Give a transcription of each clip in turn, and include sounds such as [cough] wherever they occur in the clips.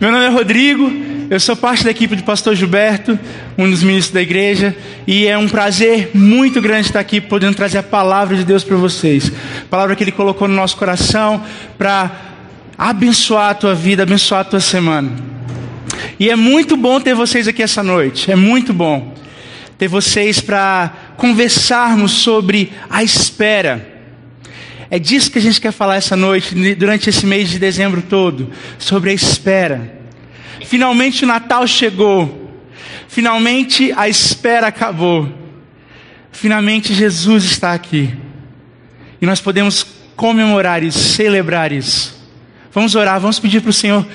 Meu nome é Rodrigo, eu sou parte da equipe do pastor Gilberto, um dos ministros da igreja, e é um prazer muito grande estar aqui podendo trazer a palavra de Deus para vocês. A palavra que Ele colocou no nosso coração para abençoar a tua vida, abençoar a tua semana. E é muito bom ter vocês aqui essa noite, é muito bom ter vocês para conversarmos sobre a espera. É disso que a gente quer falar essa noite, durante esse mês de dezembro todo, sobre a espera. Finalmente o Natal chegou. Finalmente a espera acabou. Finalmente Jesus está aqui. E nós podemos comemorar isso, celebrar isso. Vamos orar, vamos pedir para o Senhor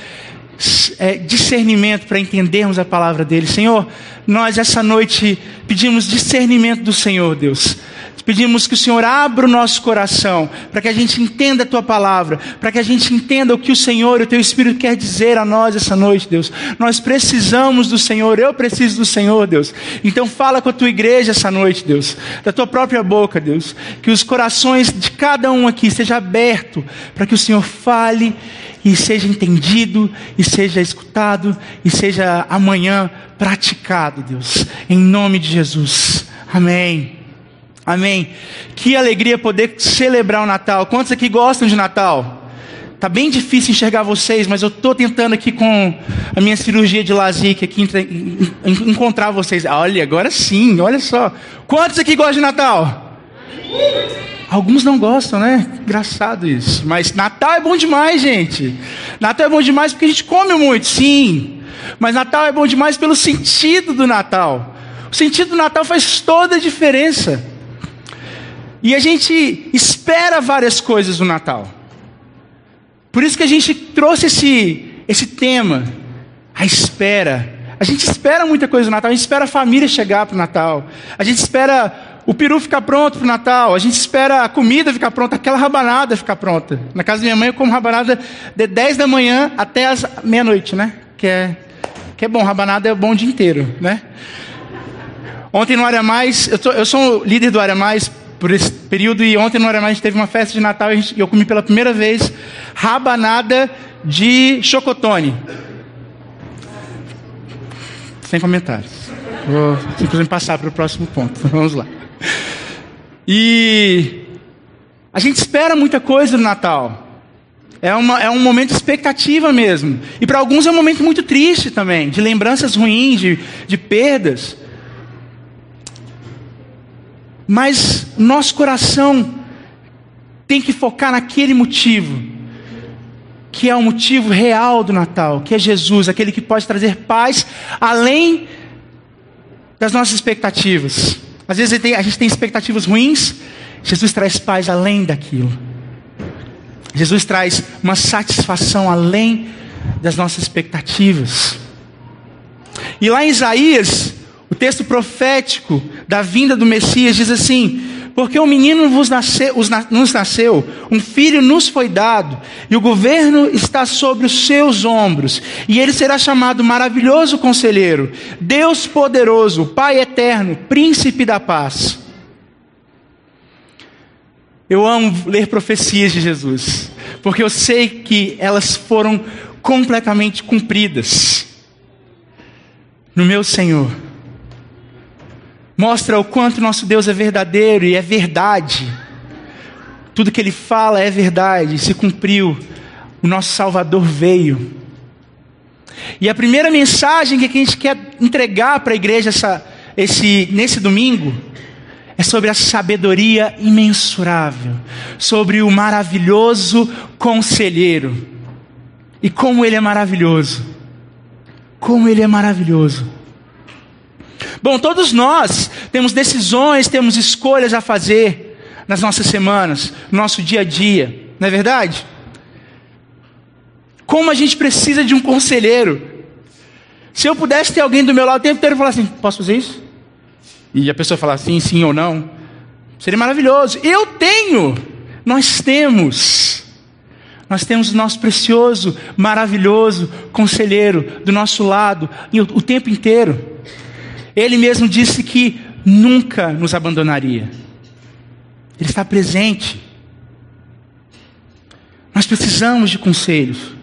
é, discernimento para entendermos a palavra dele. Senhor, nós essa noite pedimos discernimento do Senhor, Deus. Pedimos que o Senhor abra o nosso coração, para que a gente entenda a tua palavra, para que a gente entenda o que o Senhor e o teu Espírito quer dizer a nós essa noite, Deus. Nós precisamos do Senhor, eu preciso do Senhor, Deus. Então fala com a tua igreja essa noite, Deus, da tua própria boca, Deus. Que os corações de cada um aqui estejam abertos, para que o Senhor fale e seja entendido, e seja escutado, e seja amanhã praticado, Deus. Em nome de Jesus. Amém. Amém. Que alegria poder celebrar o Natal. Quantos aqui gostam de Natal? Tá bem difícil enxergar vocês, mas eu estou tentando aqui com a minha cirurgia de LASIK aqui encontrar vocês. Olha, agora sim, olha só. Quantos aqui gostam de Natal? Alguns não gostam, né? Engraçado isso. Mas Natal é bom demais, gente. Natal é bom demais porque a gente come muito, sim. Mas Natal é bom demais pelo sentido do Natal. O sentido do Natal faz toda a diferença. E a gente espera várias coisas no Natal. Por isso que a gente trouxe esse, esse tema, a espera. A gente espera muita coisa no Natal, a gente espera a família chegar para o Natal. A gente espera o peru ficar pronto para o Natal. A gente espera a comida ficar pronta, aquela rabanada ficar pronta. Na casa da minha mãe eu como rabanada de 10 da manhã até as meia-noite, né? Que é, que é bom, rabanada é bom o dia inteiro, né? Ontem no Área Mais, eu, tô, eu sou líder do Área Mais por esse período e ontem no Aramã a gente teve uma festa de Natal e eu comi pela primeira vez rabanada de chocotone. Sem comentários. Vou simplesmente passar para o próximo ponto. [laughs] Vamos lá. E a gente espera muita coisa no Natal. É, uma, é um momento de expectativa mesmo. E para alguns é um momento muito triste também, de lembranças ruins, de, de perdas. Mas nosso coração tem que focar naquele motivo, que é o motivo real do Natal, que é Jesus, aquele que pode trazer paz além das nossas expectativas. Às vezes a gente tem expectativas ruins, Jesus traz paz além daquilo. Jesus traz uma satisfação além das nossas expectativas. E lá em Isaías, o texto profético da vinda do Messias diz assim: Porque um menino vos nasceu, nos nasceu, um filho nos foi dado, e o governo está sobre os seus ombros, e ele será chamado Maravilhoso Conselheiro, Deus Poderoso, Pai Eterno, Príncipe da Paz. Eu amo ler profecias de Jesus, porque eu sei que elas foram completamente cumpridas no meu Senhor mostra o quanto nosso Deus é verdadeiro e é verdade. Tudo que ele fala é verdade, se cumpriu. O nosso Salvador veio. E a primeira mensagem que a gente quer entregar para a igreja essa, esse, nesse domingo é sobre a sabedoria imensurável, sobre o maravilhoso conselheiro. E como ele é maravilhoso. Como ele é maravilhoso. Bom, todos nós temos decisões, temos escolhas a fazer nas nossas semanas, no nosso dia a dia, não é verdade? Como a gente precisa de um conselheiro. Se eu pudesse ter alguém do meu lado o tempo inteiro e falar assim: posso fazer isso? E a pessoa falar sim, sim ou não, seria maravilhoso. Eu tenho, nós temos. Nós temos o nosso precioso, maravilhoso conselheiro do nosso lado o tempo inteiro. Ele mesmo disse que nunca nos abandonaria. Ele está presente. Nós precisamos de conselhos.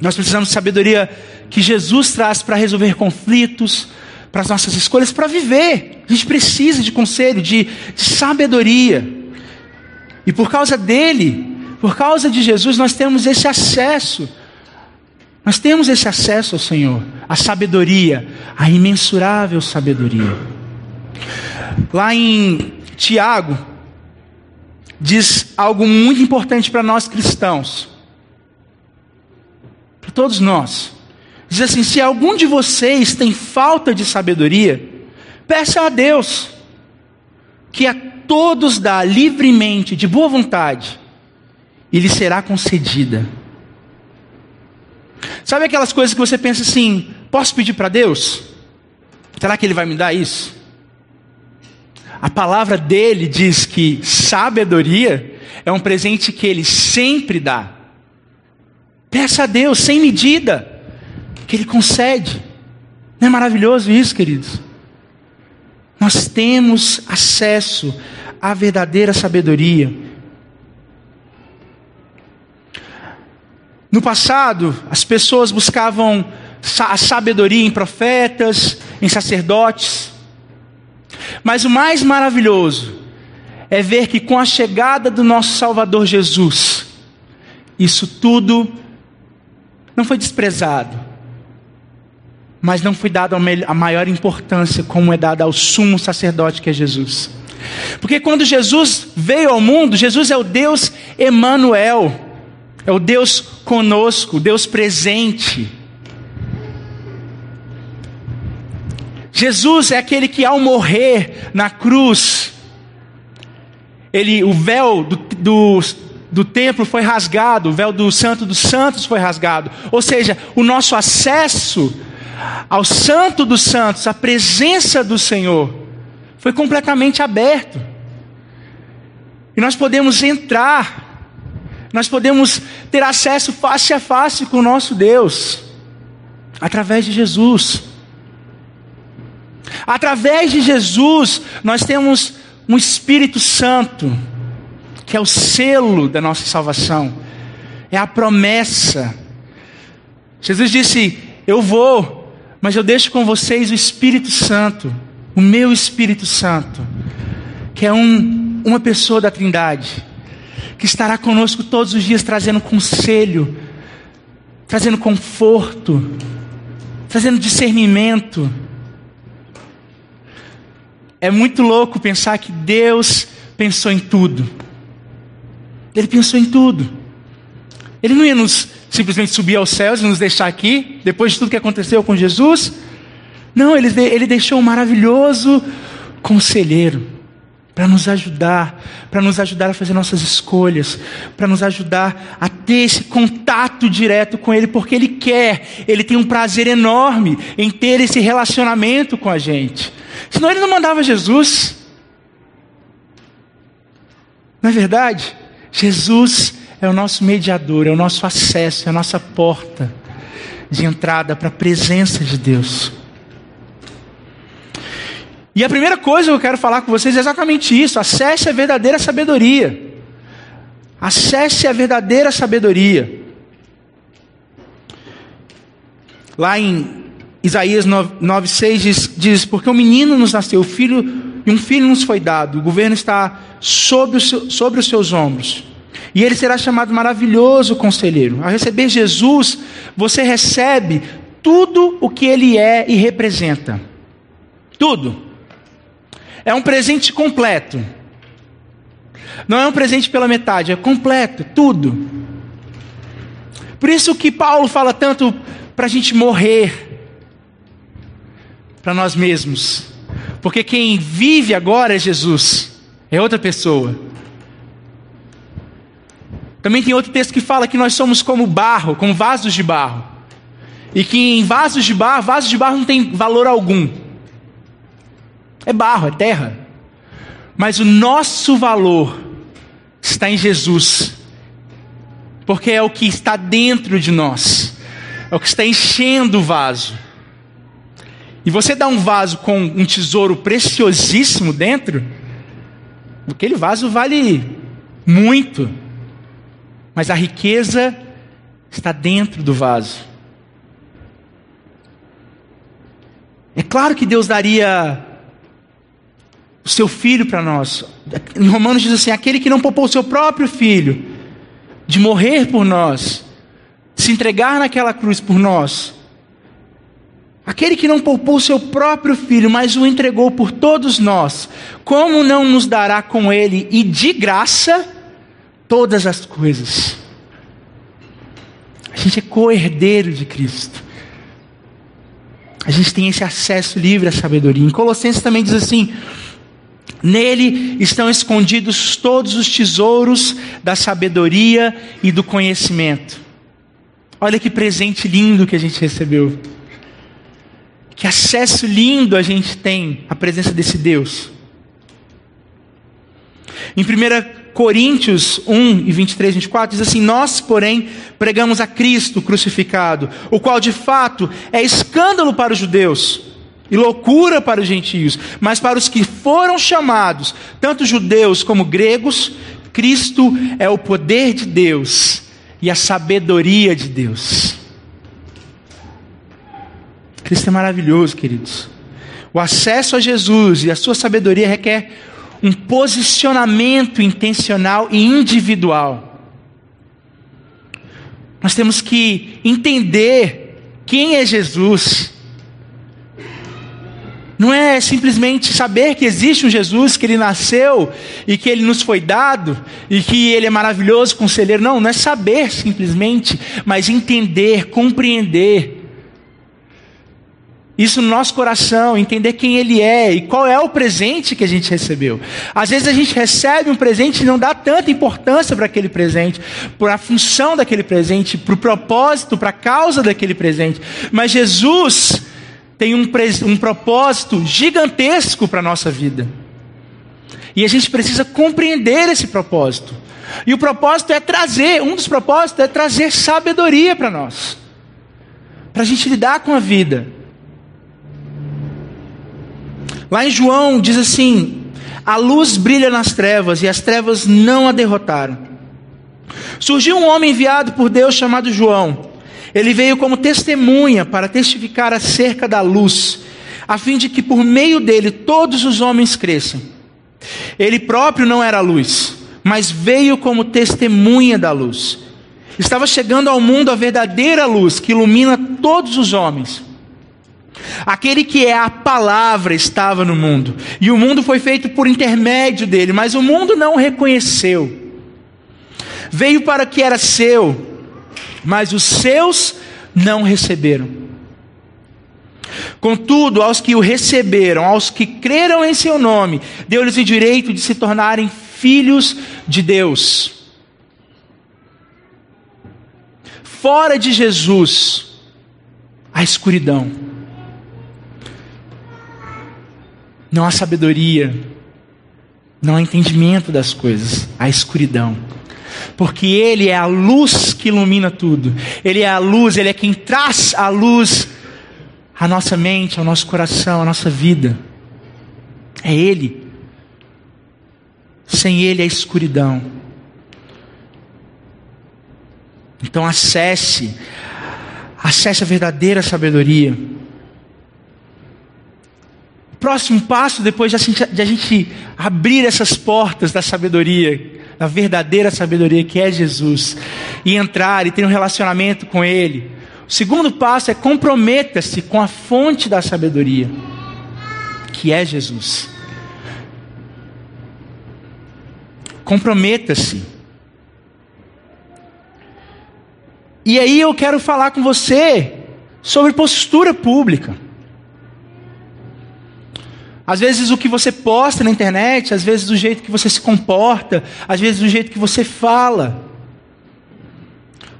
Nós precisamos de sabedoria que Jesus traz para resolver conflitos, para as nossas escolhas, para viver. A gente precisa de conselho, de, de sabedoria. E por causa dele, por causa de Jesus, nós temos esse acesso. Nós temos esse acesso ao Senhor, a sabedoria, a imensurável sabedoria. Lá em Tiago, diz algo muito importante para nós cristãos, para todos nós. Diz assim: se algum de vocês tem falta de sabedoria, peça a Deus, que a todos dá livremente, de boa vontade, e lhe será concedida. Sabe aquelas coisas que você pensa assim: posso pedir para Deus? Será que Ele vai me dar isso? A palavra dele diz que sabedoria é um presente que ele sempre dá. Peça a Deus sem medida, que ele concede. Não é maravilhoso isso, queridos? Nós temos acesso à verdadeira sabedoria. No passado, as pessoas buscavam a sabedoria em profetas, em sacerdotes. Mas o mais maravilhoso é ver que com a chegada do nosso Salvador Jesus, isso tudo não foi desprezado, mas não foi dado a maior importância como é dada ao sumo sacerdote que é Jesus. Porque quando Jesus veio ao mundo, Jesus é o Deus Emanuel, é o Deus conosco, o Deus presente. Jesus é aquele que ao morrer na cruz, ele, o véu do, do, do templo foi rasgado, o véu do Santo dos Santos foi rasgado. Ou seja, o nosso acesso ao Santo dos Santos, a presença do Senhor, foi completamente aberto. E nós podemos entrar, nós podemos ter acesso face a face com o nosso Deus, através de Jesus. Através de Jesus, nós temos um Espírito Santo, que é o selo da nossa salvação, é a promessa. Jesus disse: Eu vou, mas eu deixo com vocês o Espírito Santo, o meu Espírito Santo, que é um, uma pessoa da Trindade, que estará conosco todos os dias trazendo conselho, trazendo conforto, trazendo discernimento é muito louco pensar que Deus pensou em tudo. Ele pensou em tudo. Ele não ia nos simplesmente subir aos céus e nos deixar aqui, depois de tudo que aconteceu com Jesus. Não, ele, ele deixou um maravilhoso conselheiro para nos ajudar, para nos ajudar a fazer nossas escolhas, para nos ajudar a ter esse contato direto com Ele, porque Ele quer, Ele tem um prazer enorme em ter esse relacionamento com a gente. Senão Ele não mandava Jesus. Não é verdade? Jesus é o nosso mediador, é o nosso acesso, é a nossa porta de entrada para a presença de Deus. E a primeira coisa que eu quero falar com vocês é exatamente isso: acesse a verdadeira sabedoria. Acesse a verdadeira sabedoria. Lá em Isaías 9,6 diz, diz: Porque um menino nos nasceu, filho, e um filho nos foi dado, o governo está sobre, seu, sobre os seus ombros. E ele será chamado maravilhoso conselheiro. Ao receber Jesus, você recebe tudo o que ele é e representa. Tudo. É um presente completo. Não é um presente pela metade, é completo, tudo. Por isso que Paulo fala tanto para a gente morrer para nós mesmos. Porque quem vive agora é Jesus, é outra pessoa. Também tem outro texto que fala que nós somos como barro, como vasos de barro. E que em vasos de barro, vasos de barro não tem valor algum. É barro, é terra. Mas o nosso valor está em Jesus, porque é o que está dentro de nós, é o que está enchendo o vaso. E você dá um vaso com um tesouro preciosíssimo dentro, aquele vaso vale muito, mas a riqueza está dentro do vaso. É claro que Deus daria o seu filho para nós. Em Romanos diz assim: aquele que não poupou o seu próprio filho de morrer por nós, se entregar naquela cruz por nós, aquele que não poupou o seu próprio filho, mas o entregou por todos nós, como não nos dará com ele e de graça todas as coisas? A gente é co-herdeiro de Cristo. A gente tem esse acesso livre à sabedoria. Em Colossenses também diz assim: Nele estão escondidos todos os tesouros da sabedoria e do conhecimento. Olha que presente lindo que a gente recebeu. Que acesso lindo a gente tem à presença desse Deus. Em 1 Coríntios 1 e 23, 24 diz assim: Nós, porém, pregamos a Cristo crucificado, o qual de fato é escândalo para os judeus e loucura para os gentios, mas para os que foram chamados, tanto judeus como gregos, Cristo é o poder de Deus e a sabedoria de Deus. Cristo é maravilhoso, queridos. O acesso a Jesus e a sua sabedoria requer um posicionamento intencional e individual. Nós temos que entender quem é Jesus não é simplesmente saber que existe um Jesus, que ele nasceu e que ele nos foi dado e que ele é maravilhoso, conselheiro. Não, não é saber simplesmente, mas entender, compreender. Isso no nosso coração, entender quem Ele é e qual é o presente que a gente recebeu. Às vezes a gente recebe um presente e não dá tanta importância para aquele presente, para a função daquele presente, para o propósito, para a causa daquele presente. Mas Jesus, tem um, um propósito gigantesco para a nossa vida. E a gente precisa compreender esse propósito. E o propósito é trazer, um dos propósitos é trazer sabedoria para nós, para a gente lidar com a vida. Lá em João diz assim: a luz brilha nas trevas e as trevas não a derrotaram. Surgiu um homem enviado por Deus chamado João. Ele veio como testemunha para testificar acerca da luz, a fim de que por meio dele todos os homens cresçam. Ele próprio não era luz, mas veio como testemunha da luz. Estava chegando ao mundo a verdadeira luz que ilumina todos os homens. Aquele que é a palavra estava no mundo, e o mundo foi feito por intermédio dele, mas o mundo não o reconheceu. Veio para o que era seu, mas os seus não receberam. Contudo, aos que o receberam, aos que creram em seu nome, deu-lhes o direito de se tornarem filhos de Deus. Fora de Jesus, a escuridão. Não há sabedoria, não há entendimento das coisas, a escuridão porque Ele é a luz que ilumina tudo. Ele é a luz, Ele é quem traz a luz à nossa mente, ao nosso coração, à nossa vida. É Ele. Sem Ele é escuridão. Então acesse, acesse a verdadeira sabedoria. O próximo passo, depois de a gente abrir essas portas da sabedoria, da verdadeira sabedoria que é Jesus, e entrar e ter um relacionamento com Ele. O segundo passo é comprometa-se com a fonte da sabedoria, que é Jesus. Comprometa-se. E aí eu quero falar com você sobre postura pública. Às vezes o que você posta na internet, às vezes do jeito que você se comporta, às vezes do jeito que você fala.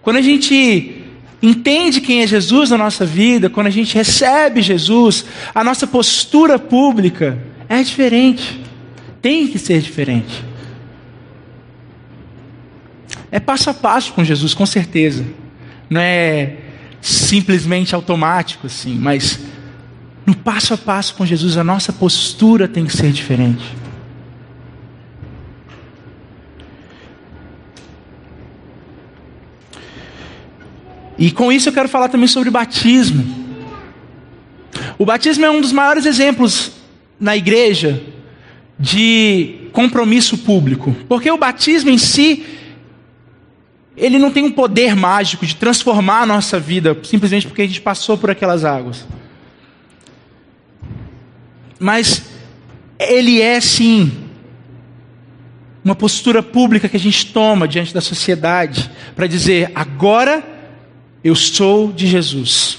Quando a gente entende quem é Jesus na nossa vida, quando a gente recebe Jesus, a nossa postura pública é diferente. Tem que ser diferente. É passo a passo com Jesus, com certeza. Não é simplesmente automático assim, mas no passo a passo com Jesus, a nossa postura tem que ser diferente. E com isso eu quero falar também sobre batismo. O batismo é um dos maiores exemplos na igreja de compromisso público, porque o batismo em si ele não tem um poder mágico de transformar a nossa vida simplesmente porque a gente passou por aquelas águas. Mas ele é sim uma postura pública que a gente toma diante da sociedade para dizer: agora eu sou de Jesus.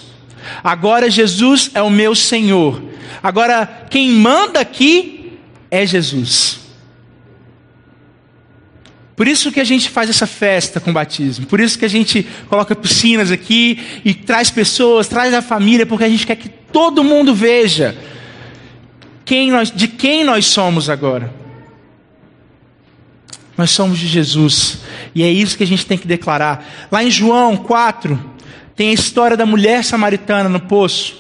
Agora Jesus é o meu Senhor. Agora quem manda aqui é Jesus. Por isso que a gente faz essa festa com batismo. Por isso que a gente coloca piscinas aqui e traz pessoas, traz a família, porque a gente quer que todo mundo veja quem nós, de quem nós somos agora. Nós somos de Jesus. E é isso que a gente tem que declarar. Lá em João 4, tem a história da mulher samaritana no poço.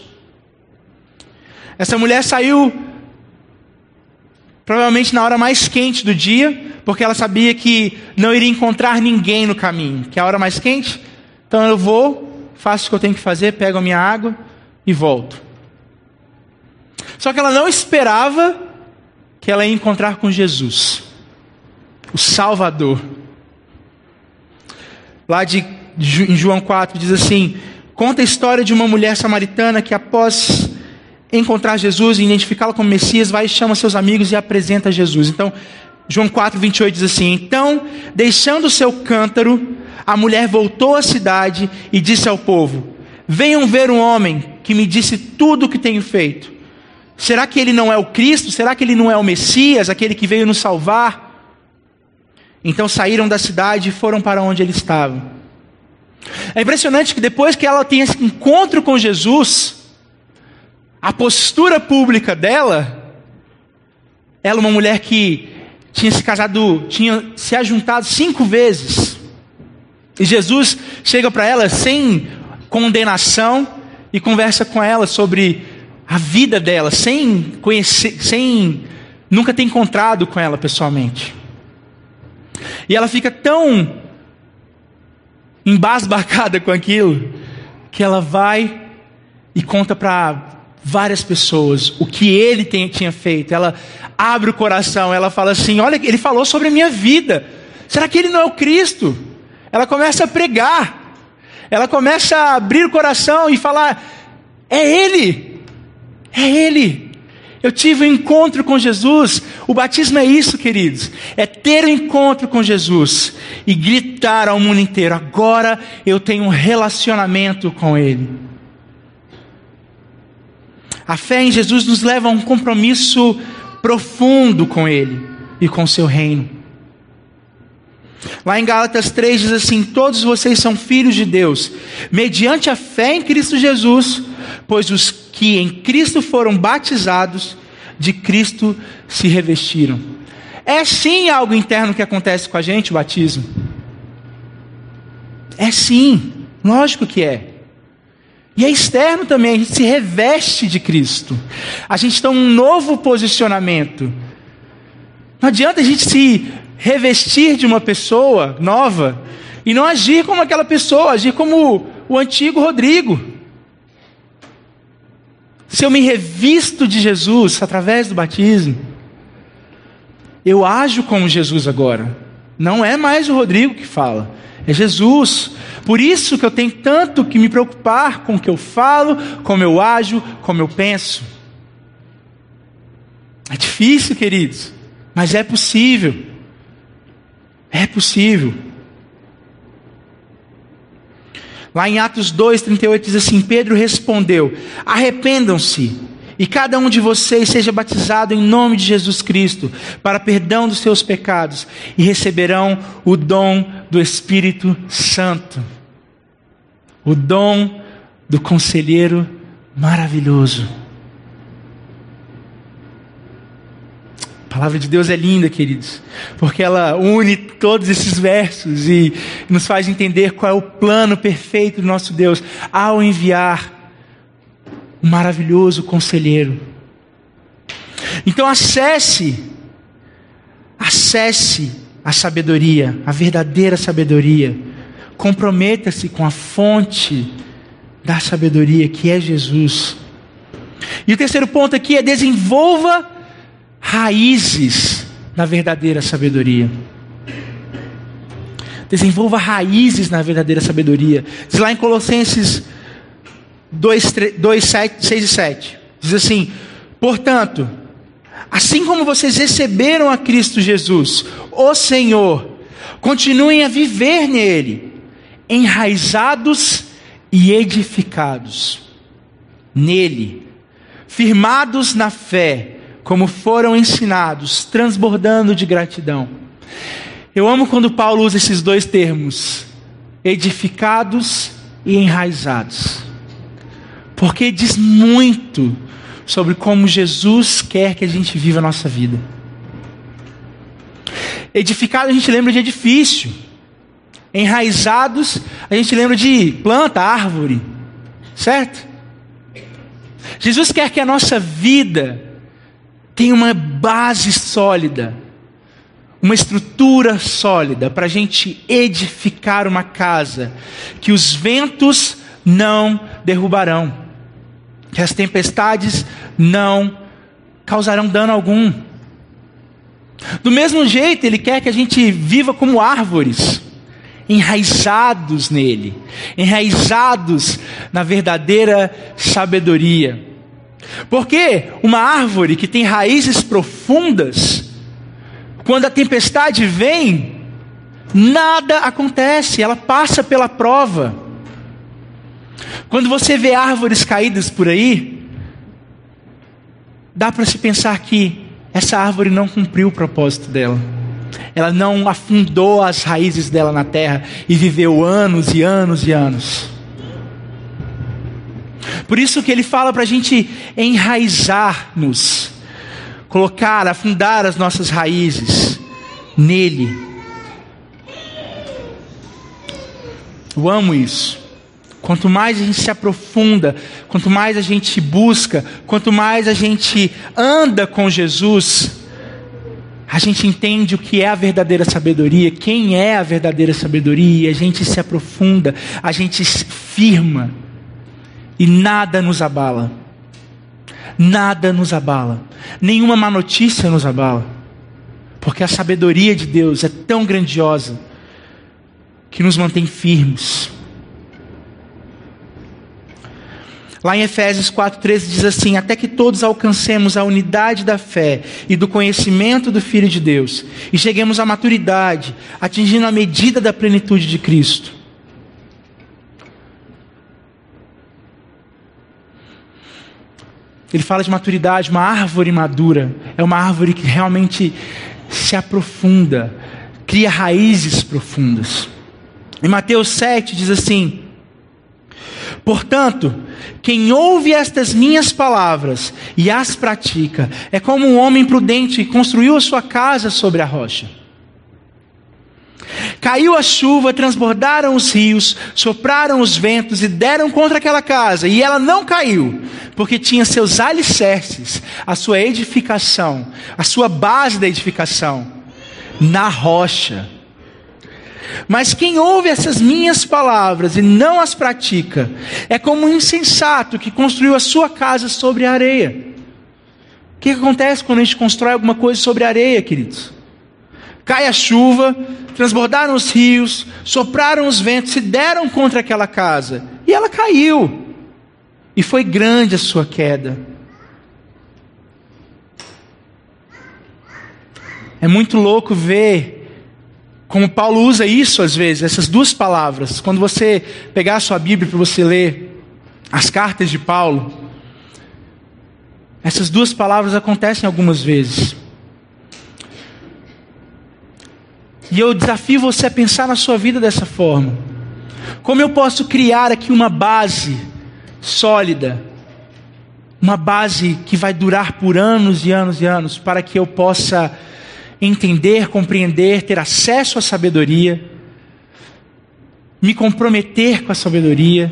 Essa mulher saiu provavelmente na hora mais quente do dia, porque ela sabia que não iria encontrar ninguém no caminho, que é a hora mais quente. Então eu vou, faço o que eu tenho que fazer, pego a minha água e volto. Só que ela não esperava que ela ia encontrar com Jesus, o Salvador. Lá de, em João 4 diz assim: conta a história de uma mulher samaritana que após encontrar Jesus e identificá-lo como Messias, vai e chama seus amigos e apresenta Jesus. Então, João 4, 28 diz assim: Então, deixando seu cântaro, a mulher voltou à cidade e disse ao povo: Venham ver um homem que me disse tudo o que tenho feito. Será que ele não é o Cristo? Será que ele não é o Messias, aquele que veio nos salvar? Então saíram da cidade e foram para onde ele estava. É impressionante que depois que ela tem esse encontro com Jesus, a postura pública dela, ela uma mulher que tinha se casado, tinha se ajuntado cinco vezes. E Jesus chega para ela sem condenação e conversa com ela sobre a vida dela, sem conhecer, sem nunca ter encontrado com ela pessoalmente. E ela fica tão embasbacada com aquilo que ela vai e conta para várias pessoas o que ele tem, tinha feito. Ela abre o coração, ela fala assim: Olha, ele falou sobre a minha vida. Será que ele não é o Cristo? Ela começa a pregar, ela começa a abrir o coração e falar: É Ele, é Ele. Eu tive um encontro com Jesus. O batismo é isso, queridos. É ter um encontro com Jesus e gritar ao mundo inteiro: agora eu tenho um relacionamento com Ele. A fé em Jesus nos leva a um compromisso profundo com Ele e com seu reino. Lá em Gálatas 3 diz assim: Todos vocês são filhos de Deus, mediante a fé em Cristo Jesus, pois os que em Cristo foram batizados, de Cristo se revestiram. É sim algo interno que acontece com a gente, o batismo. É sim, lógico que é. E é externo também, a gente se reveste de Cristo. A gente tem um novo posicionamento. Não adianta a gente se revestir de uma pessoa nova e não agir como aquela pessoa, agir como o antigo Rodrigo. Se eu me revisto de Jesus através do batismo, eu ajo como Jesus agora. Não é mais o Rodrigo que fala, é Jesus. Por isso que eu tenho tanto que me preocupar com o que eu falo, como eu ajo, como eu penso. É difícil, queridos, mas é possível. É possível. Lá em Atos 2, 38 diz assim: Pedro respondeu: Arrependam-se e cada um de vocês seja batizado em nome de Jesus Cristo para perdão dos seus pecados e receberão o dom do Espírito Santo o dom do conselheiro maravilhoso. Palavra de Deus é linda, queridos, porque ela une todos esses versos e nos faz entender qual é o plano perfeito do nosso Deus ao enviar o maravilhoso conselheiro. Então acesse, acesse a sabedoria, a verdadeira sabedoria comprometa-se com a fonte da sabedoria, que é Jesus. E o terceiro ponto aqui é desenvolva raízes na verdadeira sabedoria. Desenvolva raízes na verdadeira sabedoria. Diz lá em Colossenses 2, 2 7, 6 e 7. Diz assim: Portanto, assim como vocês receberam a Cristo Jesus, o Senhor, continuem a viver nele, enraizados e edificados nele, firmados na fé, como foram ensinados, transbordando de gratidão. Eu amo quando Paulo usa esses dois termos, edificados e enraizados, porque diz muito sobre como Jesus quer que a gente viva a nossa vida. Edificado a gente lembra de edifício, enraizados a gente lembra de planta, árvore, certo? Jesus quer que a nossa vida tenha uma base sólida, uma estrutura sólida, para a gente edificar uma casa que os ventos não derrubarão, que as tempestades não causarão dano algum. Do mesmo jeito, Ele quer que a gente viva como árvores enraizados nele, enraizados na verdadeira sabedoria. Porque uma árvore que tem raízes profundas, quando a tempestade vem, nada acontece, ela passa pela prova. Quando você vê árvores caídas por aí, dá para se pensar que essa árvore não cumpriu o propósito dela ela não afundou as raízes dela na terra e viveu anos e anos e anos. Por isso que ele fala para a gente enraizar-nos, colocar, afundar as nossas raízes nele. Eu amo isso. Quanto mais a gente se aprofunda, quanto mais a gente busca, quanto mais a gente anda com Jesus, a gente entende o que é a verdadeira sabedoria, quem é a verdadeira sabedoria, a gente se aprofunda, a gente se firma, e nada nos abala. Nada nos abala, nenhuma má notícia nos abala, porque a sabedoria de Deus é tão grandiosa que nos mantém firmes. Lá em Efésios 4,13 diz assim: Até que todos alcancemos a unidade da fé e do conhecimento do Filho de Deus, e cheguemos à maturidade, atingindo a medida da plenitude de Cristo. Ele fala de maturidade, uma árvore madura, é uma árvore que realmente se aprofunda, cria raízes profundas. Em Mateus 7 diz assim: Portanto, quem ouve estas minhas palavras e as pratica é como um homem prudente que construiu a sua casa sobre a rocha. Caiu a chuva, transbordaram os rios, sopraram os ventos e deram contra aquela casa, e ela não caiu, porque tinha seus alicerces, a sua edificação, a sua base da edificação, na rocha. Mas quem ouve essas minhas palavras e não as pratica, é como um insensato que construiu a sua casa sobre a areia. O que acontece quando a gente constrói alguma coisa sobre a areia, queridos? Cai a chuva, transbordaram os rios, sopraram os ventos, se deram contra aquela casa, e ela caiu. E foi grande a sua queda. É muito louco ver como Paulo usa isso às vezes, essas duas palavras. Quando você pegar a sua Bíblia para você ler as cartas de Paulo, essas duas palavras acontecem algumas vezes. E eu desafio você a pensar na sua vida dessa forma. Como eu posso criar aqui uma base sólida, uma base que vai durar por anos e anos e anos, para que eu possa entender, compreender, ter acesso à sabedoria, me comprometer com a sabedoria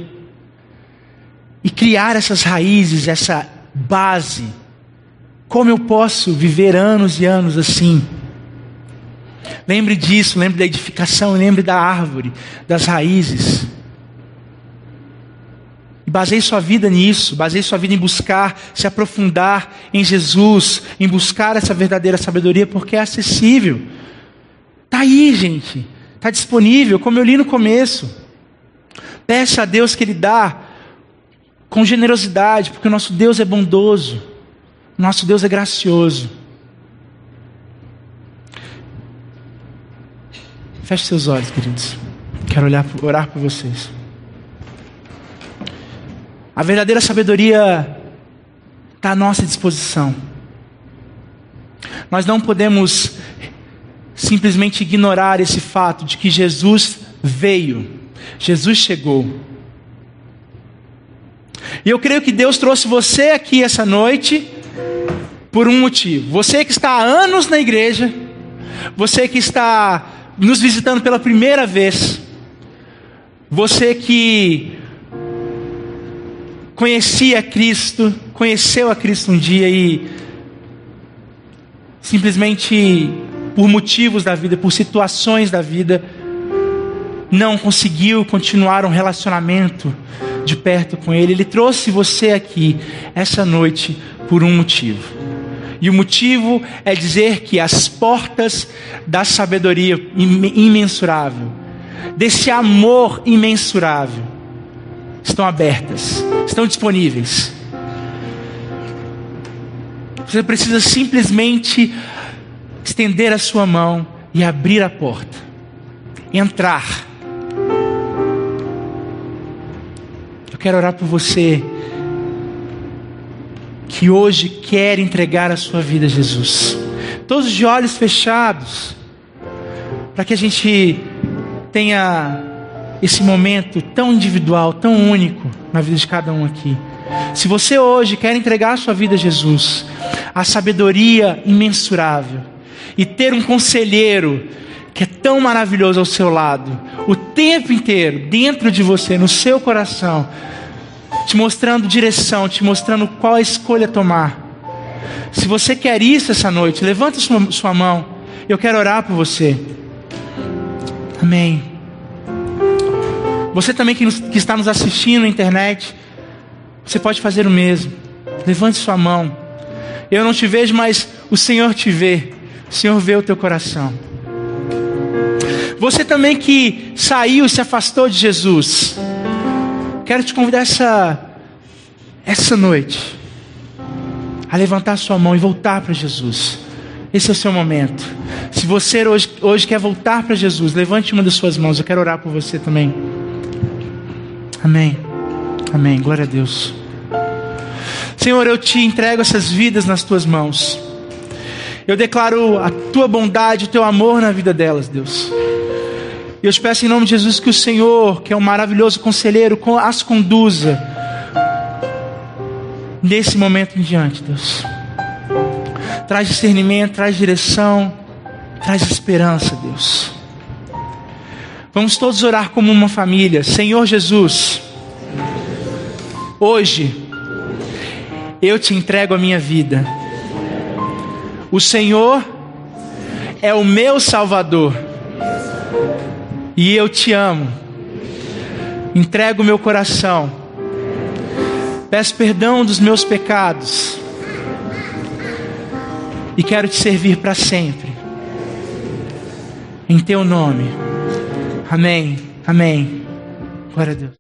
e criar essas raízes, essa base. Como eu posso viver anos e anos assim? Lembre disso, lembre da edificação, lembre da árvore, das raízes. E baseie sua vida nisso, baseie sua vida em buscar, se aprofundar em Jesus, em buscar essa verdadeira sabedoria, porque é acessível. Está aí, gente. Está disponível, como eu li no começo. Peça a Deus que Ele dá com generosidade, porque o nosso Deus é bondoso, nosso Deus é gracioso. Feche seus olhos, queridos. Quero olhar, orar por vocês. A verdadeira sabedoria está à nossa disposição. Nós não podemos simplesmente ignorar esse fato de que Jesus veio, Jesus chegou. E eu creio que Deus trouxe você aqui essa noite por um motivo. Você que está há anos na igreja, você que está nos visitando pela primeira vez, você que conhecia Cristo, conheceu a Cristo um dia e simplesmente por motivos da vida, por situações da vida, não conseguiu continuar um relacionamento de perto com Ele. Ele trouxe você aqui essa noite por um motivo. E o motivo é dizer que as portas da sabedoria imensurável, desse amor imensurável, estão abertas, estão disponíveis. Você precisa simplesmente estender a sua mão e abrir a porta. Entrar. Eu quero orar por você que hoje quer entregar a sua vida a Jesus. Todos de olhos fechados, para que a gente tenha esse momento tão individual, tão único na vida de cada um aqui. Se você hoje quer entregar a sua vida a Jesus, a sabedoria imensurável, e ter um conselheiro que é tão maravilhoso ao seu lado, o tempo inteiro, dentro de você, no seu coração, te mostrando direção, te mostrando qual a escolha tomar. Se você quer isso essa noite, levanta sua, sua mão. Eu quero orar por você. Amém. Você também que, nos, que está nos assistindo na internet, você pode fazer o mesmo. Levante sua mão. Eu não te vejo, mas o Senhor te vê. O Senhor vê o teu coração. Você também que saiu e se afastou de Jesus. Quero te convidar essa essa noite a levantar sua mão e voltar para Jesus. Esse é o seu momento. Se você hoje, hoje quer voltar para Jesus, levante uma das suas mãos. Eu quero orar por você também. Amém. Amém. Glória a Deus. Senhor, eu te entrego essas vidas nas tuas mãos. Eu declaro a tua bondade, o teu amor na vida delas, Deus. E eu te peço em nome de Jesus que o Senhor, que é um maravilhoso conselheiro, as conduza nesse momento em diante, Deus. Traz discernimento, traz direção, traz esperança, Deus. Vamos todos orar como uma família. Senhor Jesus, hoje eu te entrego a minha vida. O Senhor é o meu Salvador. E eu te amo. Entrego meu coração. Peço perdão dos meus pecados. E quero te servir para sempre. Em teu nome. Amém. Amém. Glória a Deus.